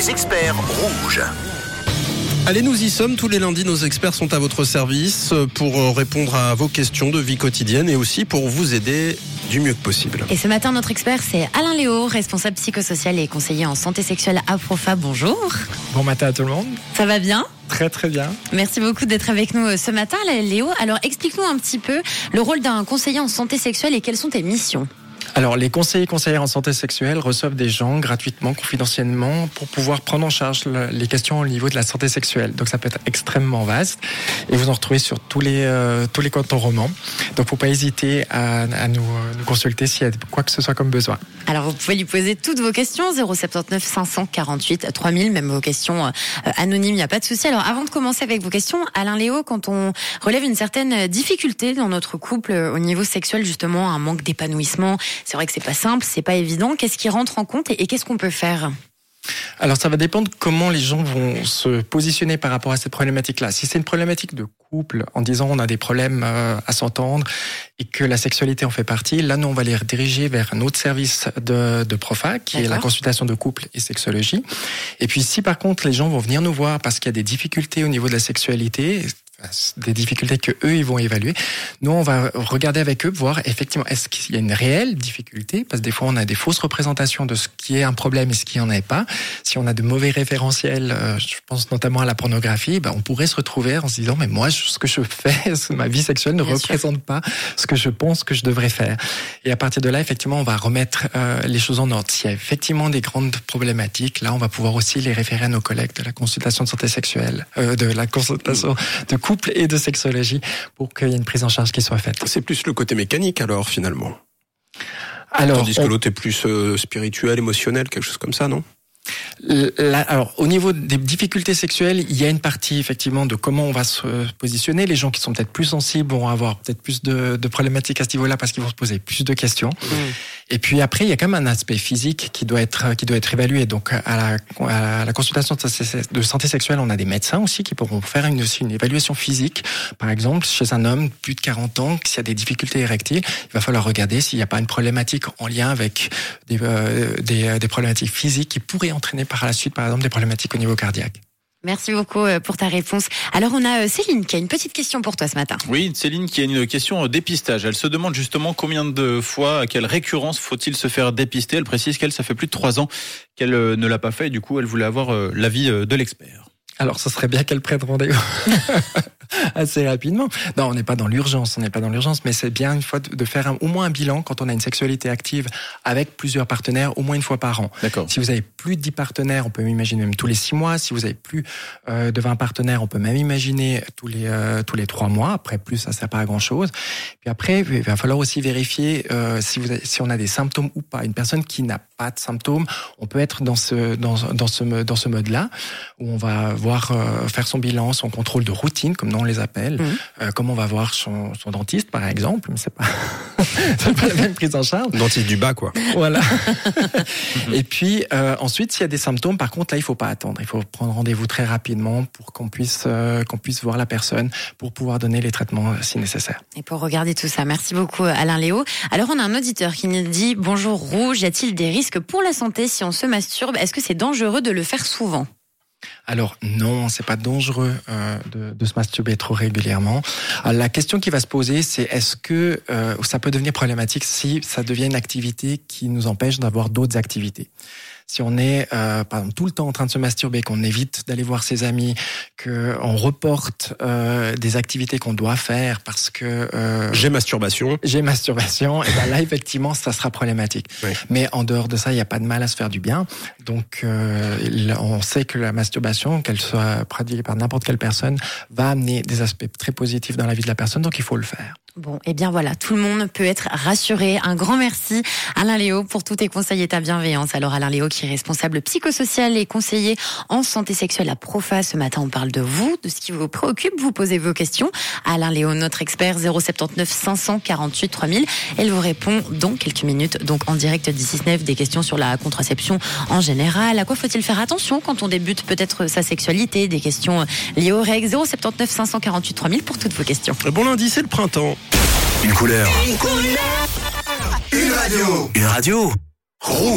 Les experts rouges. Allez, nous y sommes. Tous les lundis, nos experts sont à votre service pour euh, répondre à vos questions de vie quotidienne et aussi pour vous aider du mieux que possible. Et ce matin, notre expert, c'est Alain Léo, responsable psychosocial et conseiller en santé sexuelle à Profa. Bonjour. Bon matin à tout le monde. Ça va bien? Très très bien. Merci beaucoup d'être avec nous euh, ce matin, Léo. Alors, explique-nous un petit peu le rôle d'un conseiller en santé sexuelle et quelles sont tes missions? Alors, les conseillers et conseillères en santé sexuelle reçoivent des gens gratuitement, confidentiellement, pour pouvoir prendre en charge les questions au niveau de la santé sexuelle. Donc, ça peut être extrêmement vaste. Et vous en retrouvez sur tous les, euh, tous les cantons romans. Donc, faut pas hésiter à, à nous, euh, nous, consulter s'il y a quoi que ce soit comme besoin. Alors, vous pouvez lui poser toutes vos questions, 079 548 3000, même vos questions euh, anonymes, il n'y a pas de souci. Alors, avant de commencer avec vos questions, Alain Léo, quand on relève une certaine difficulté dans notre couple au niveau sexuel, justement, un manque d'épanouissement, c'est vrai que c'est pas simple, c'est pas évident. Qu'est-ce qui rentre en compte et, qu'est-ce qu'on peut faire? Alors ça va dépendre comment les gens vont se positionner par rapport à cette problématique-là. Si c'est une problématique de couple, en disant on a des problèmes euh, à s'entendre et que la sexualité en fait partie, là nous on va les rediriger vers un autre service de, de Profa, qui est la consultation de couple et sexologie. Et puis si par contre les gens vont venir nous voir parce qu'il y a des difficultés au niveau de la sexualité, des difficultés que eux ils vont évaluer. Nous on va regarder avec eux voir effectivement est-ce qu'il y a une réelle difficulté? Parce que des fois on a des fausses représentations de ce qui est un problème et ce qui en est pas. Si on a de mauvais référentiels, euh, je pense notamment à la pornographie, ben on pourrait se retrouver en se disant mais moi ce que je fais, ma vie sexuelle ne représente pas ce que je pense que je devrais faire. Et à partir de là effectivement on va remettre euh, les choses en ordre. S'il y a effectivement des grandes problématiques, là on va pouvoir aussi les référer à nos collègues de la consultation de santé sexuelle, euh, de la consultation de couple et de sexologie pour qu'il y ait une prise en charge qui soit faite. C'est plus le côté mécanique alors finalement. Alors, Tandis que l'autre est plus euh, spirituel, émotionnel, quelque chose comme ça, non? Alors, au niveau des difficultés sexuelles, il y a une partie effectivement de comment on va se positionner. Les gens qui sont peut-être plus sensibles vont avoir peut-être plus de, de, problématiques à ce niveau-là parce qu'ils vont se poser plus de questions. Mmh. Et puis après, il y a quand même un aspect physique qui doit être qui doit être évalué. Donc, à la, à la consultation de santé sexuelle, on a des médecins aussi qui pourront faire une, une évaluation physique. Par exemple, chez un homme plus de 40 ans, s'il y a des difficultés érectiles, il va falloir regarder s'il n'y a pas une problématique en lien avec des, euh, des, des problématiques physiques qui pourraient entraîner par la suite, par exemple, des problématiques au niveau cardiaque. Merci beaucoup euh, pour ta réponse. Alors on a euh, Céline qui a une petite question pour toi ce matin. Oui, Céline qui a une question dépistage. Elle se demande justement combien de fois, à quelle récurrence faut-il se faire dépister. Elle précise qu'elle, ça fait plus de trois ans qu'elle euh, ne l'a pas fait et du coup elle voulait avoir l'avis de l'expert. Alors, ce serait bien qu'elle prenne rendez-vous. assez rapidement. Non, on n'est pas dans l'urgence, on n'est pas dans l'urgence, mais c'est bien une fois de faire au moins un bilan quand on a une sexualité active avec plusieurs partenaires, au moins une fois par an. D'accord. Si vous avez plus de 10 partenaires, on peut imaginer même tous les 6 mois. Si vous avez plus euh, de 20 partenaires, on peut même imaginer tous les euh, tous les 3 mois. Après, plus ça sert pas à grand chose. Puis après, il va falloir aussi vérifier euh, si vous avez, si on a des symptômes ou pas. Une personne qui n'a pas de symptômes, on peut être dans ce dans dans ce dans ce mode là où on va voir euh, faire son bilan, son contrôle de routine, comme on les appelle, mmh. euh, comme on va voir son, son dentiste, par exemple, mais c'est pas, pas la même prise en charge. Dentiste du bas, quoi. Voilà. et puis euh, ensuite, s'il y a des symptômes, par contre, là, il faut pas attendre. Il faut prendre rendez-vous très rapidement pour qu'on puisse euh, qu'on puisse voir la personne pour pouvoir donner les traitements euh, si nécessaire. Et pour regarder tout ça, merci beaucoup Alain Léo. Alors on a un auditeur qui nous dit bonjour Rouge, y a-t-il des risques pour la santé si on se masturbe? Est-ce que c'est dangereux de le faire souvent? Alors non, c'est pas dangereux euh, de, de, se masturber trop régulièrement. Alors, la question qui va se poser, c'est est-ce que euh, ça peut devenir problématique si ça devient une activité qui nous empêche d'avoir d'autres activités? Si on est euh, par exemple, tout le temps en train de se masturber, qu'on évite d'aller voir ses amis, qu'on reporte euh, des activités qu'on doit faire parce que euh, j'ai masturbation, j'ai masturbation, et ben là effectivement ça sera problématique. Mais en dehors de ça, il n'y a pas de mal à se faire du bien. Donc euh, on sait que la masturbation, qu'elle soit pratiquée par n'importe quelle personne, va amener des aspects très positifs dans la vie de la personne. Donc il faut le faire. Bon, et eh bien voilà, tout le monde peut être rassuré. Un grand merci Alain Léo pour tous tes conseils et ta bienveillance. Alors Alain Léo qui est responsable psychosocial et conseiller en santé sexuelle à Profa. Ce matin, on parle de vous, de ce qui vous préoccupe. Vous posez vos questions. Alain Léo, notre expert 079 548 3000. Elle vous répond dans quelques minutes, donc en direct 19 des questions sur la contraception en général. À quoi faut-il faire attention quand on débute peut-être sa sexualité, des questions liées aux règles 079 548 3000 pour toutes vos questions. Bon lundi, c'est le printemps. Une couleur. Une couleur. Une radio. Une radio. Rouge.